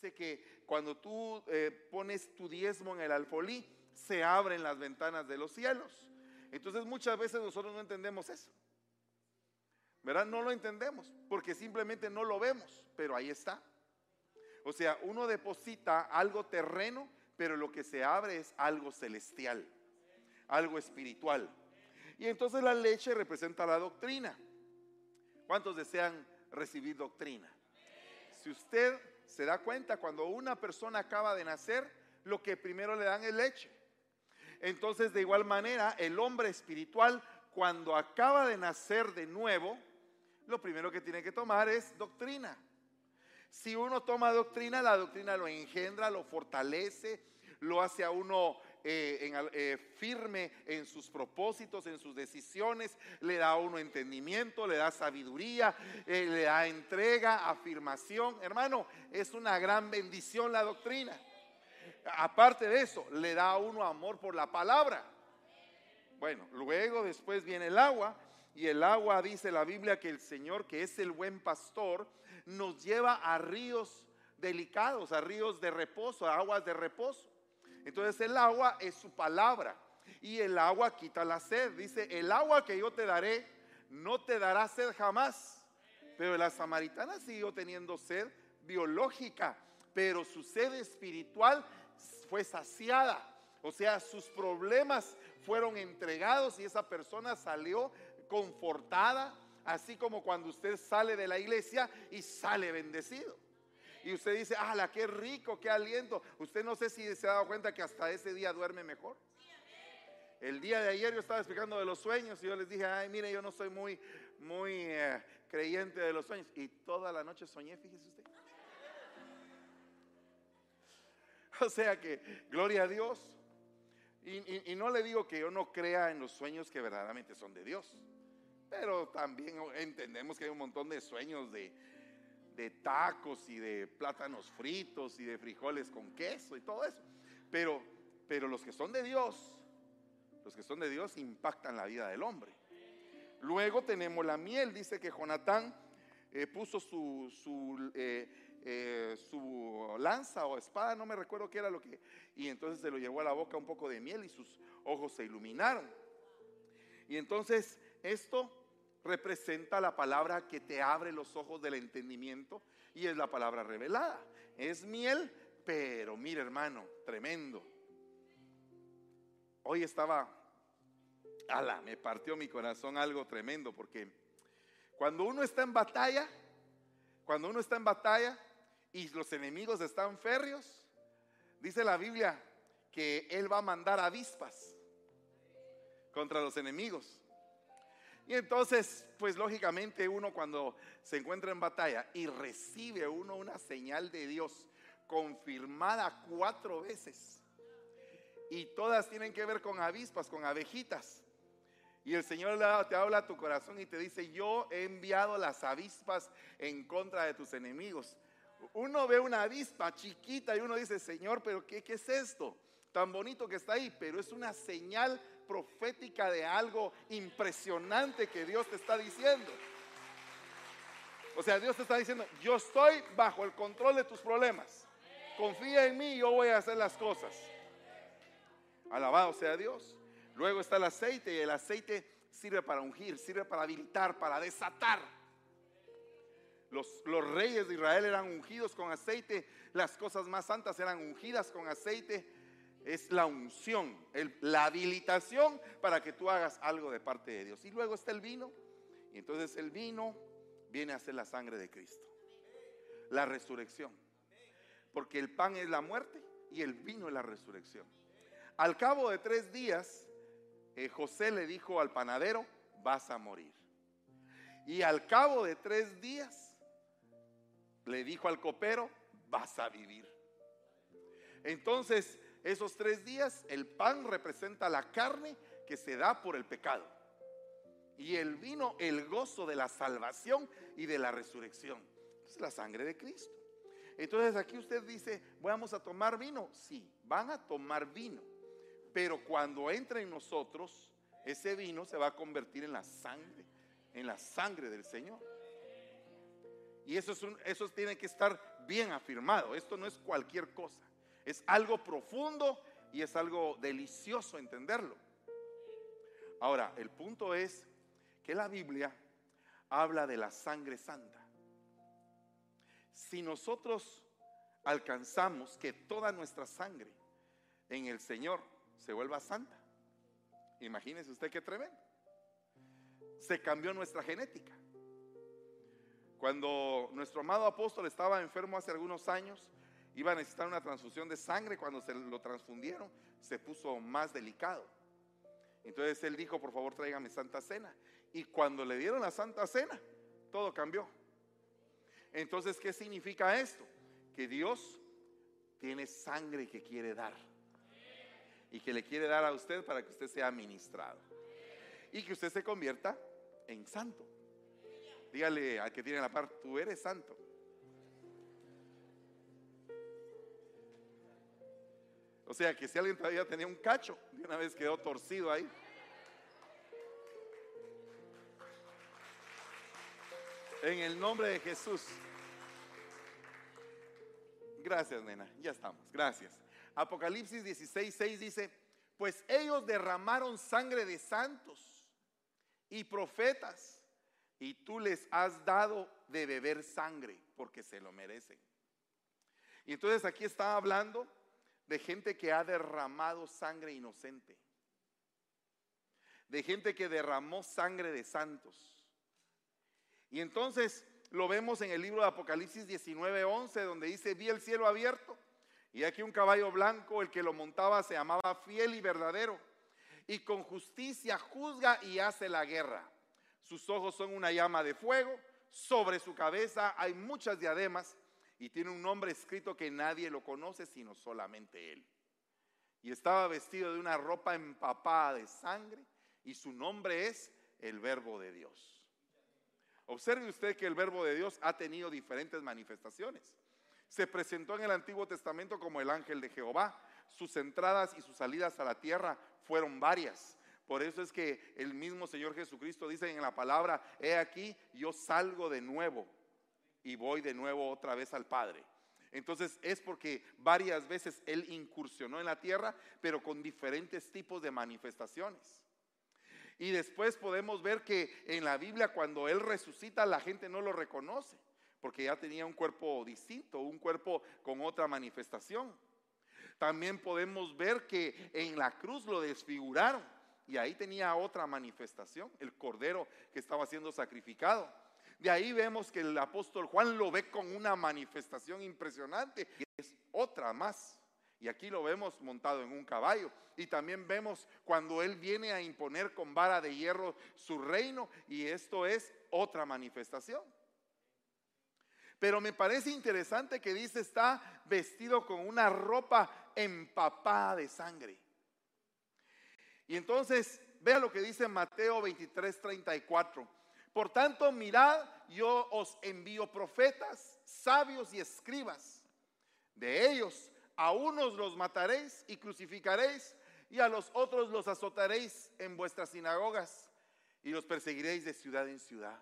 Dice que cuando tú eh, pones tu diezmo en el alfolí, se abren las ventanas de los cielos. Entonces muchas veces nosotros no entendemos eso. ¿Verdad? No lo entendemos porque simplemente no lo vemos, pero ahí está. O sea, uno deposita algo terreno, pero lo que se abre es algo celestial, algo espiritual. Y entonces la leche representa la doctrina. ¿Cuántos desean recibir doctrina? Si usted se da cuenta, cuando una persona acaba de nacer, lo que primero le dan es leche. Entonces, de igual manera, el hombre espiritual, cuando acaba de nacer de nuevo, lo primero que tiene que tomar es doctrina. Si uno toma doctrina, la doctrina lo engendra, lo fortalece, lo hace a uno eh, eh, firme en sus propósitos, en sus decisiones, le da a uno entendimiento, le da sabiduría, eh, le da entrega, afirmación. Hermano, es una gran bendición la doctrina. Aparte de eso, le da a uno amor por la palabra. Bueno, luego después viene el agua y el agua dice la Biblia que el Señor, que es el buen pastor, nos lleva a ríos delicados, a ríos de reposo, a aguas de reposo. Entonces el agua es su palabra y el agua quita la sed. Dice, el agua que yo te daré no te dará sed jamás. Pero la samaritana siguió teniendo sed biológica, pero su sed espiritual fue saciada. O sea, sus problemas fueron entregados y esa persona salió confortada, así como cuando usted sale de la iglesia y sale bendecido. Y usted dice, ¡ah, qué rico, qué aliento! Usted no sé si se ha dado cuenta que hasta ese día duerme mejor. El día de ayer yo estaba explicando de los sueños y yo les dije, ay, mire, yo no soy muy, muy eh, creyente de los sueños. Y toda la noche soñé, fíjese usted. O sea que, gloria a Dios. Y, no le digo que yo no crea en los sueños que verdaderamente son de Dios. Pero también entendemos que hay un montón de sueños de, de tacos y de plátanos fritos y de frijoles con queso y todo eso. Pero, pero los que son de Dios, los que son de Dios impactan la vida del hombre. Luego tenemos la miel, dice que Jonatán eh, puso su, su eh, eh, su lanza o espada, no me recuerdo qué era lo que, y entonces se lo llevó a la boca un poco de miel y sus ojos se iluminaron. Y entonces esto representa la palabra que te abre los ojos del entendimiento y es la palabra revelada. Es miel, pero mire hermano, tremendo. Hoy estaba, ala, me partió mi corazón algo tremendo porque cuando uno está en batalla, cuando uno está en batalla, y los enemigos están férreos, dice la Biblia que Él va a mandar avispas contra los enemigos. Y entonces, pues lógicamente uno cuando se encuentra en batalla y recibe uno una señal de Dios confirmada cuatro veces, y todas tienen que ver con avispas, con abejitas. Y el Señor te habla a tu corazón y te dice, yo he enviado las avispas en contra de tus enemigos uno ve una avispa chiquita y uno dice, Señor, pero ¿qué, ¿qué, es esto? Tan bonito que está ahí, pero es una señal profética de algo impresionante que Dios te está diciendo. O sea, Dios te está diciendo, yo estoy bajo el control de tus problemas. Confía en mí, yo voy a hacer las cosas. Alabado sea Dios. Luego está el aceite y el aceite sirve para ungir, sirve para habilitar, para desatar. Los, reyes de Israel eran ungidos con aceite, las cosas más santas eran ungidas con aceite. Es la unción, la habilitación para que tú hagas algo de parte de Dios. Y luego está el vino, y entonces el vino viene a ser la sangre de Cristo, la resurrección. Porque el pan es la muerte y el vino es la resurrección. Al cabo de tres días, eh, José le dijo al panadero, vas a morir. Y al cabo de tres días, le dijo al copero, vas a vivir. Entonces, esos tres días, el pan representa la carne que se da por el pecado. Y el vino, el gozo de la salvación y de la resurrección. Es la sangre de Cristo. Entonces aquí usted dice, vamos a tomar vino. Sí, van a tomar vino. Pero cuando entre en nosotros, ese vino se va a convertir en la sangre, en la sangre del Señor. Y eso, es eso tiene que estar bien afirmado. Esto no es cualquier cosa. Es algo profundo y es algo delicioso entenderlo. Ahora, el punto es que la Biblia habla de la sangre santa. Si nosotros alcanzamos que toda nuestra sangre en el Señor se vuelva santa, imagínese usted qué tremendo. Se cambió nuestra genética. Cuando nuestro amado apóstol estaba enfermo hace algunos años, iba a necesitar una transfusión de sangre. Cuando se lo transfundieron, se puso más delicado. Entonces él dijo, por favor, tráigame Santa Cena. Y cuando le dieron la Santa Cena, todo cambió. Entonces, ¿qué significa esto? Que Dios tiene sangre que quiere dar. Y que le quiere dar a usted para que usted sea ministrado. Y que usted se convierta en santo. Dígale al que tiene la par, tú eres santo. O sea que si alguien todavía tenía un cacho, de una vez quedó torcido ahí. En el nombre de Jesús. Gracias, nena. Ya estamos. Gracias. Apocalipsis 16, 6 dice, pues ellos derramaron sangre de santos y profetas y tú les has dado de beber sangre porque se lo merecen. Y entonces aquí está hablando de gente que ha derramado sangre inocente, de gente que derramó sangre de santos. Y entonces lo vemos en el libro de Apocalipsis 19:11, donde dice: Vi el cielo abierto y aquí un caballo blanco, el que lo montaba se llamaba fiel y verdadero, y con justicia juzga y hace la guerra. Sus ojos son una llama de fuego, sobre su cabeza hay muchas diademas y tiene un nombre escrito que nadie lo conoce sino solamente él. Y estaba vestido de una ropa empapada de sangre y su nombre es el verbo de Dios. Observe usted que el verbo de Dios ha tenido diferentes manifestaciones. Se presentó en el Antiguo Testamento como el ángel de Jehová. Sus entradas y sus salidas a la tierra fueron varias. Por eso es que el mismo Señor Jesucristo dice en la palabra, he aquí, yo salgo de nuevo y voy de nuevo otra vez al Padre. Entonces es porque varias veces Él incursionó en la tierra, pero con diferentes tipos de manifestaciones. Y después podemos ver que en la Biblia cuando Él resucita la gente no lo reconoce, porque ya tenía un cuerpo distinto, un cuerpo con otra manifestación. También podemos ver que en la cruz lo desfiguraron y ahí tenía otra manifestación, el cordero que estaba siendo sacrificado. De ahí vemos que el apóstol Juan lo ve con una manifestación impresionante, y es otra más. Y aquí lo vemos montado en un caballo. Y también vemos cuando él viene a imponer con vara de hierro su reino, y esto es otra manifestación. Pero me parece interesante que dice está vestido con una ropa empapada de sangre. Y entonces, vea lo que dice Mateo 23, 34. Por tanto, mirad, yo os envío profetas, sabios y escribas. De ellos, a unos los mataréis y crucificaréis, y a los otros los azotaréis en vuestras sinagogas, y los perseguiréis de ciudad en ciudad.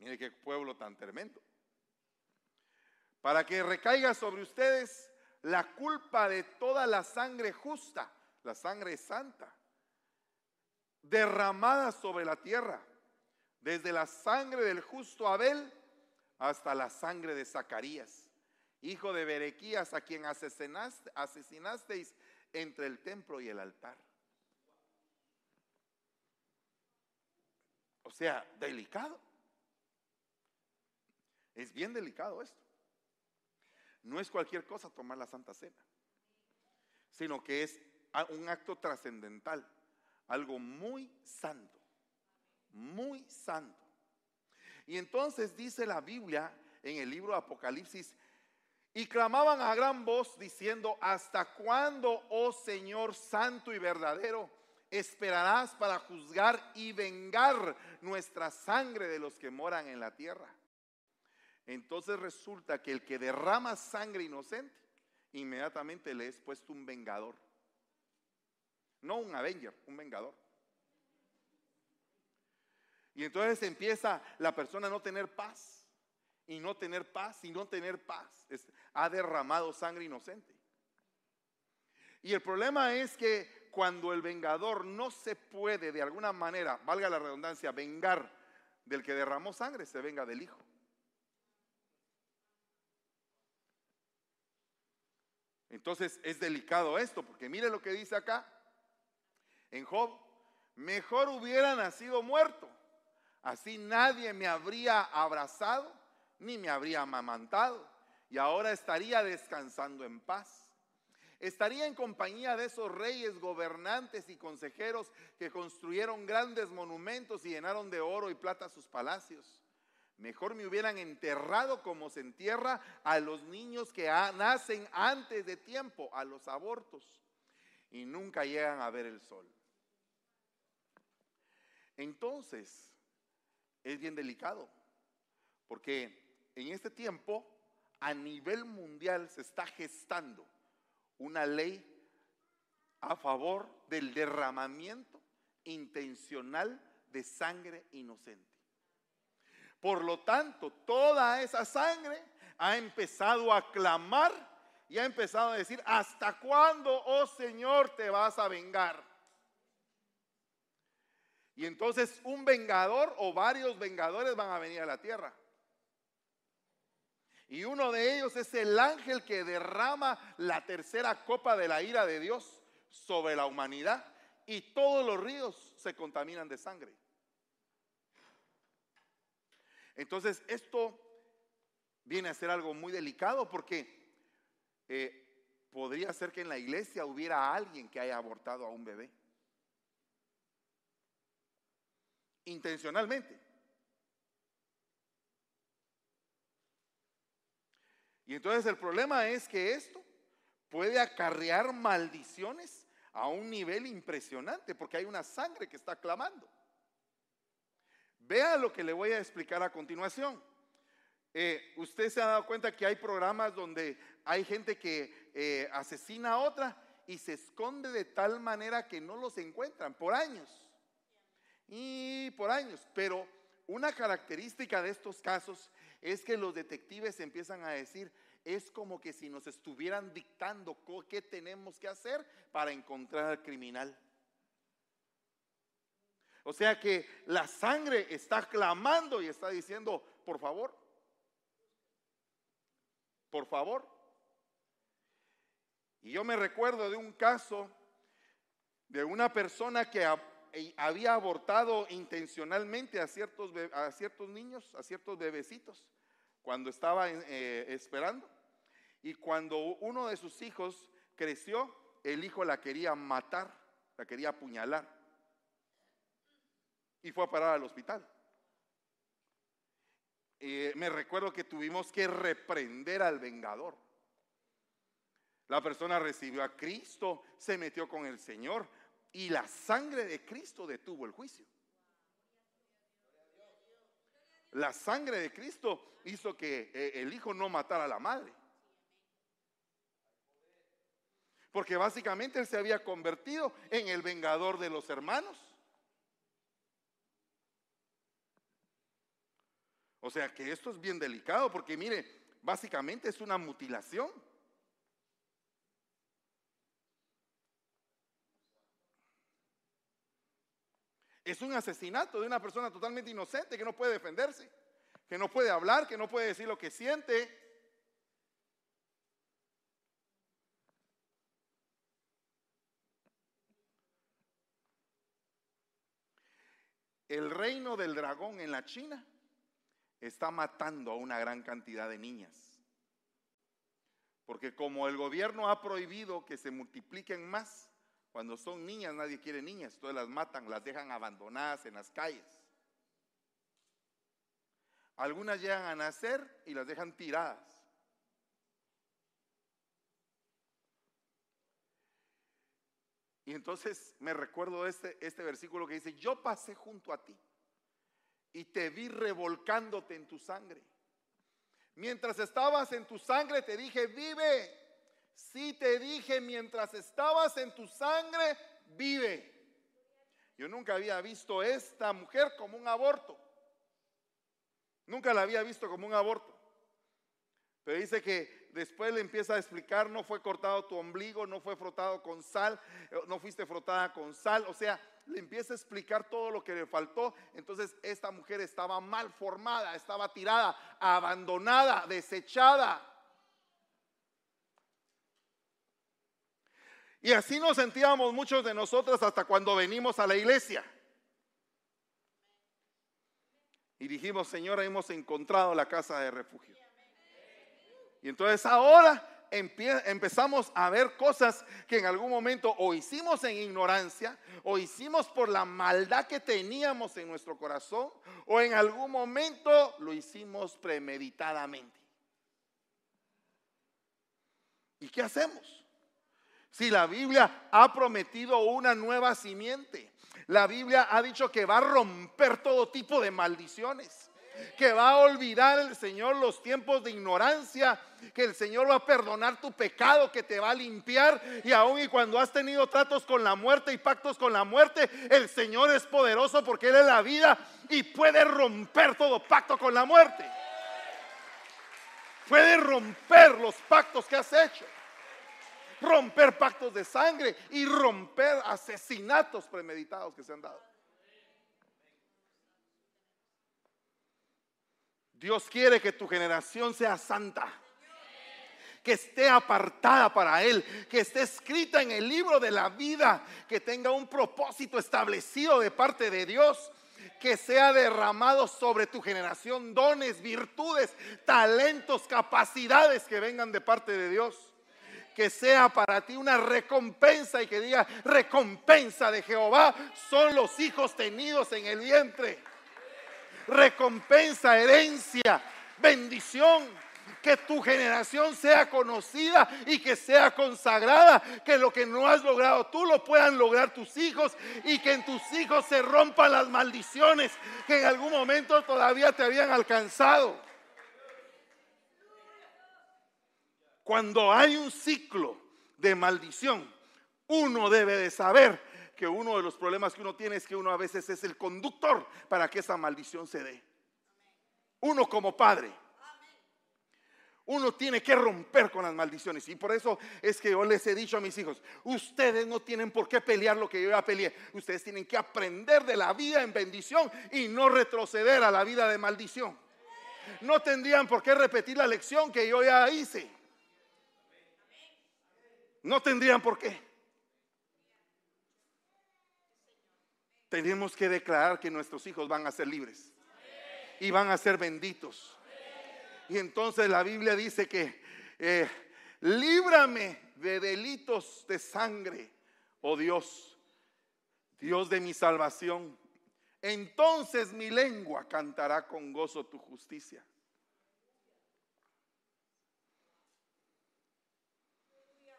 Mire qué pueblo tan tremendo. Para que recaiga sobre ustedes la culpa de toda la sangre justa la sangre santa, derramada sobre la tierra, desde la sangre del justo Abel hasta la sangre de Zacarías, hijo de Berequías, a quien asesinaste, asesinasteis entre el templo y el altar. O sea, delicado. Es bien delicado esto. No es cualquier cosa tomar la Santa Cena, sino que es un acto trascendental, algo muy santo, muy santo. Y entonces dice la Biblia en el libro de Apocalipsis, y clamaban a gran voz diciendo, ¿hasta cuándo, oh Señor santo y verdadero, esperarás para juzgar y vengar nuestra sangre de los que moran en la tierra? Entonces resulta que el que derrama sangre inocente, inmediatamente le es puesto un vengador. No un Avenger, un vengador. Y entonces empieza la persona a no tener paz. y no tener paz y no tener paz. ha derramado sangre inocente. Y el problema es que cuando el vengador no se puede de alguna manera, valga la redundancia, vengar del que derramó sangre, se venga del hijo. Entonces es delicado esto, porque mire lo que dice acá en Job, mejor hubiera nacido muerto, así nadie me habría abrazado ni me habría amamantado, y ahora estaría descansando en paz. Estaría en compañía de esos reyes, gobernantes y consejeros que construyeron grandes monumentos y llenaron de oro y plata sus palacios. Mejor me hubieran enterrado como se entierra a los niños que nacen antes de tiempo, a los abortos, y nunca llegan a ver el sol. Entonces, es bien delicado, porque en este tiempo, a nivel mundial, se está gestando una ley a favor del derramamiento intencional de sangre inocente. Por lo tanto, toda esa sangre ha empezado a clamar y ha empezado a decir, ¿hasta cuándo, oh Señor, te vas a vengar? Y entonces un vengador o varios vengadores van a venir a la tierra. Y uno de ellos es el ángel que derrama la tercera copa de la ira de Dios sobre la humanidad. Y todos los ríos se contaminan de sangre. Entonces, esto viene a ser algo muy delicado porque eh, podría ser que en la iglesia hubiera alguien que haya abortado a un bebé. Intencionalmente. Y entonces el problema es que esto puede acarrear maldiciones a un nivel impresionante porque hay una sangre que está clamando. Vea lo que le voy a explicar a continuación. Eh, usted se ha dado cuenta que hay programas donde hay gente que eh, asesina a otra y se esconde de tal manera que no los encuentran por años. Y por años. Pero una característica de estos casos es que los detectives empiezan a decir, es como que si nos estuvieran dictando qué tenemos que hacer para encontrar al criminal. O sea que la sangre está clamando y está diciendo, por favor, por favor. Y yo me recuerdo de un caso de una persona que había abortado intencionalmente a ciertos, a ciertos niños, a ciertos bebecitos, cuando estaba eh, esperando. Y cuando uno de sus hijos creció, el hijo la quería matar, la quería apuñalar y fue a parar al hospital. me recuerdo que tuvimos que reprender al vengador. La persona recibió a Cristo, se metió con el Señor y la sangre de Cristo detuvo el juicio. La sangre de Cristo hizo que eh, el hijo no matara a la madre. Porque básicamente él se había convertido en el vengador de los hermanos. O sea que esto es bien delicado porque mire, básicamente es una mutilación. Es un asesinato de una persona totalmente inocente que no puede defenderse, que no puede hablar, que no puede decir lo que siente. El reino del dragón en la China está matando a una gran cantidad de niñas. Porque como el gobierno ha prohibido que se multipliquen más, cuando son niñas nadie quiere niñas, entonces las matan, las dejan abandonadas en las calles. Algunas llegan a nacer y las dejan tiradas. Y entonces me recuerdo este, este versículo que dice, yo pasé junto a ti y te vi revolcándote en tu sangre. Mientras estabas en tu sangre te dije, vive. Sí te dije, mientras estabas en tu sangre, vive. Yo nunca había visto esta mujer como un aborto. Nunca la había visto como un aborto. Pero dice que después le empieza a explicar, no fue cortado tu ombligo, no fue frotado con sal, eh, no fuiste frotada con sal. O sea, le empieza a explicar todo lo que le faltó. Entonces esta mujer estaba mal formada, estaba tirada, abandonada, desechada. Y así nos sentíamos muchos de nosotros hasta cuando venimos a la iglesia. Y dijimos, Señor, hemos encontrado la casa de refugio. Y entonces ahora empezamos a ver cosas que en algún momento o hicimos en ignorancia, o hicimos por la maldad que teníamos en nuestro corazón, o en algún momento lo hicimos premeditadamente. ¿Y qué hacemos? Si la Biblia ha prometido una nueva simiente, la Biblia ha dicho que va a romper todo tipo de maldiciones que va a olvidar el Señor los tiempos de ignorancia, que el Señor va a perdonar tu pecado, que te va a limpiar y aun y cuando has tenido tratos con la muerte y pactos con la muerte, el Señor es poderoso porque Él es la vida y puede romper todo pacto con la muerte. Puede romper los pactos que has hecho romper pactos de sangre y romper asesinatos premeditados que se han dado. Dios quiere que tu generación sea santa, que esté apartada para Él, que esté escrita en el libro de la vida, que tenga un propósito establecido de parte de Dios, que sea derramado sobre tu generación dones, virtudes, talentos, capacidades que vengan de parte de Dios. Que sea para ti una recompensa y que diga, recompensa de Jehová son los hijos tenidos en el vientre recompensa, herencia, bendición. Que tu generación sea conocida y que sea consagrada. Que lo que no has logrado tú lo puedan lograr tus hijos y que en tus hijos se rompan las maldiciones que en algún momento todavía te habían alcanzado. Cuando hay un ciclo de maldición, uno debe de saber que uno de los problemas que uno tiene es que uno a veces es el conductor para que esa maldición se dé. Uno como padre. Uno tiene que romper con las maldiciones. Y por eso es que yo les he dicho a mis hijos, ustedes no tienen por qué pelear lo que yo ya peleé. Ustedes tienen que aprender de la vida en bendición y no retroceder a la vida de maldición. No tendrían por qué repetir la lección que yo ya hice. No tendrían por qué. tenemos que declarar que nuestros hijos van a ser libres y van a ser benditos. Y entonces la Biblia dice que eh, líbrame de delitos de sangre, oh Dios, Dios de mi salvación. Entonces mi lengua cantará con gozo tu justicia.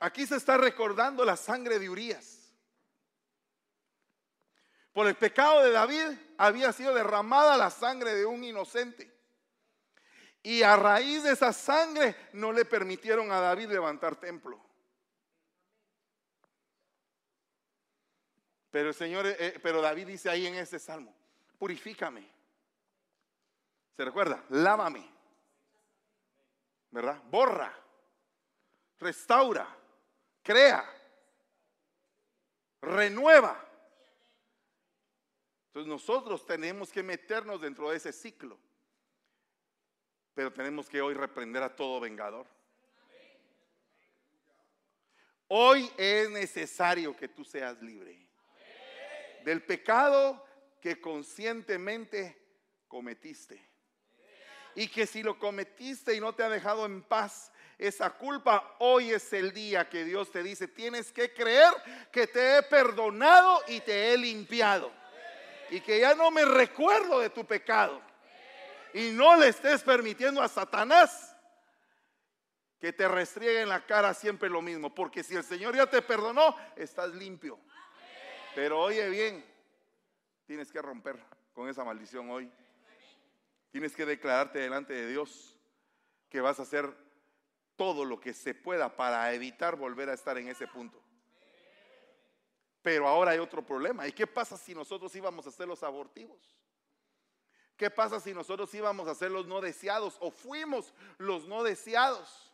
Aquí se está recordando la sangre de Urias. Por el pecado de David había sido derramada la sangre de un inocente. Y a raíz de esa sangre no le permitieron a David levantar templo. Pero el Señor, eh, eh, pero David dice ahí en ese salmo, purifícame. ¿Se recuerda? Lávame. ¿Verdad? Borra. Restaura. Crea. Renueva. Entonces nosotros tenemos que meternos dentro de ese ciclo. Pero tenemos que hoy reprender a todo vengador. Hoy es necesario que tú seas libre del pecado que conscientemente cometiste. Y que si lo cometiste y no te ha dejado en paz esa culpa, hoy es el día que Dios te dice, tienes que creer que te he perdonado y te he limpiado y que ya no me recuerdo de tu pecado. Y no le estés permitiendo a Satanás que te restriegue en la cara siempre lo mismo. Porque si el Señor ya te perdonó, estás limpio. Pero oye bien, tienes que romper con esa maldición hoy. Tienes que declararte delante de Dios que vas a hacer todo lo que se pueda para evitar volver a estar en ese punto. Pero ahora hay otro problema. ¿Y qué pasa si nosotros íbamos a ser los abortivos? ¿Qué pasa si nosotros íbamos a ser los no deseados o fuimos los no deseados?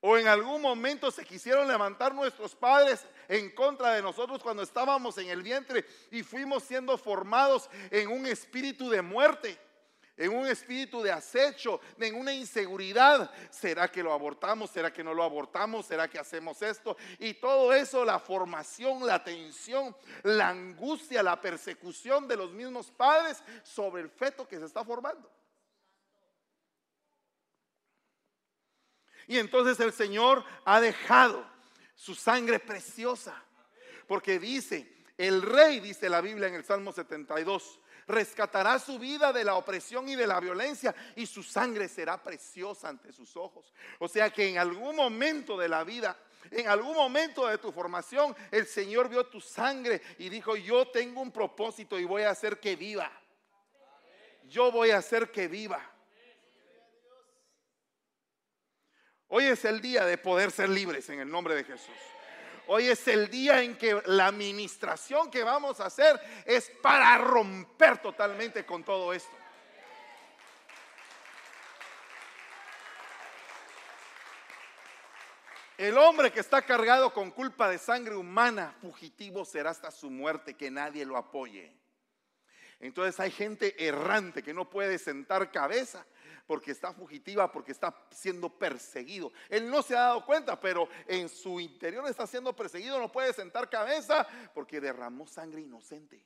O en algún momento se quisieron levantar nuestros padres en contra de nosotros cuando estábamos en el vientre y fuimos siendo formados en un espíritu de muerte en un espíritu de acecho, en una inseguridad. ¿Será que lo abortamos? ¿Será que no lo abortamos? ¿Será que hacemos esto? Y todo eso, la formación, la tensión, la angustia, la persecución de los mismos padres sobre el feto que se está formando. Y entonces el Señor ha dejado su sangre preciosa, porque dice, el rey, dice la Biblia en el Salmo 72, rescatará su vida de la opresión y de la violencia y su sangre será preciosa ante sus ojos. O sea que en algún momento de la vida en algún momento de tu formación, el Señor vio tu sangre y dijo, yo tengo un propósito y voy a hacer que viva. Yo voy a hacer que viva. Hoy es el día de poder ser libres en el nombre de Jesús. Hoy es el día en que la administración que vamos a hacer es para romper totalmente con todo esto. El hombre que está cargado con culpa de sangre humana, fugitivo será hasta su muerte, que nadie lo apoye. Entonces hay gente errante que no puede sentar cabeza porque está fugitiva, porque está siendo perseguido. Él no se ha dado cuenta, pero en su interior está siendo perseguido, no puede sentar cabeza porque derramó sangre inocente.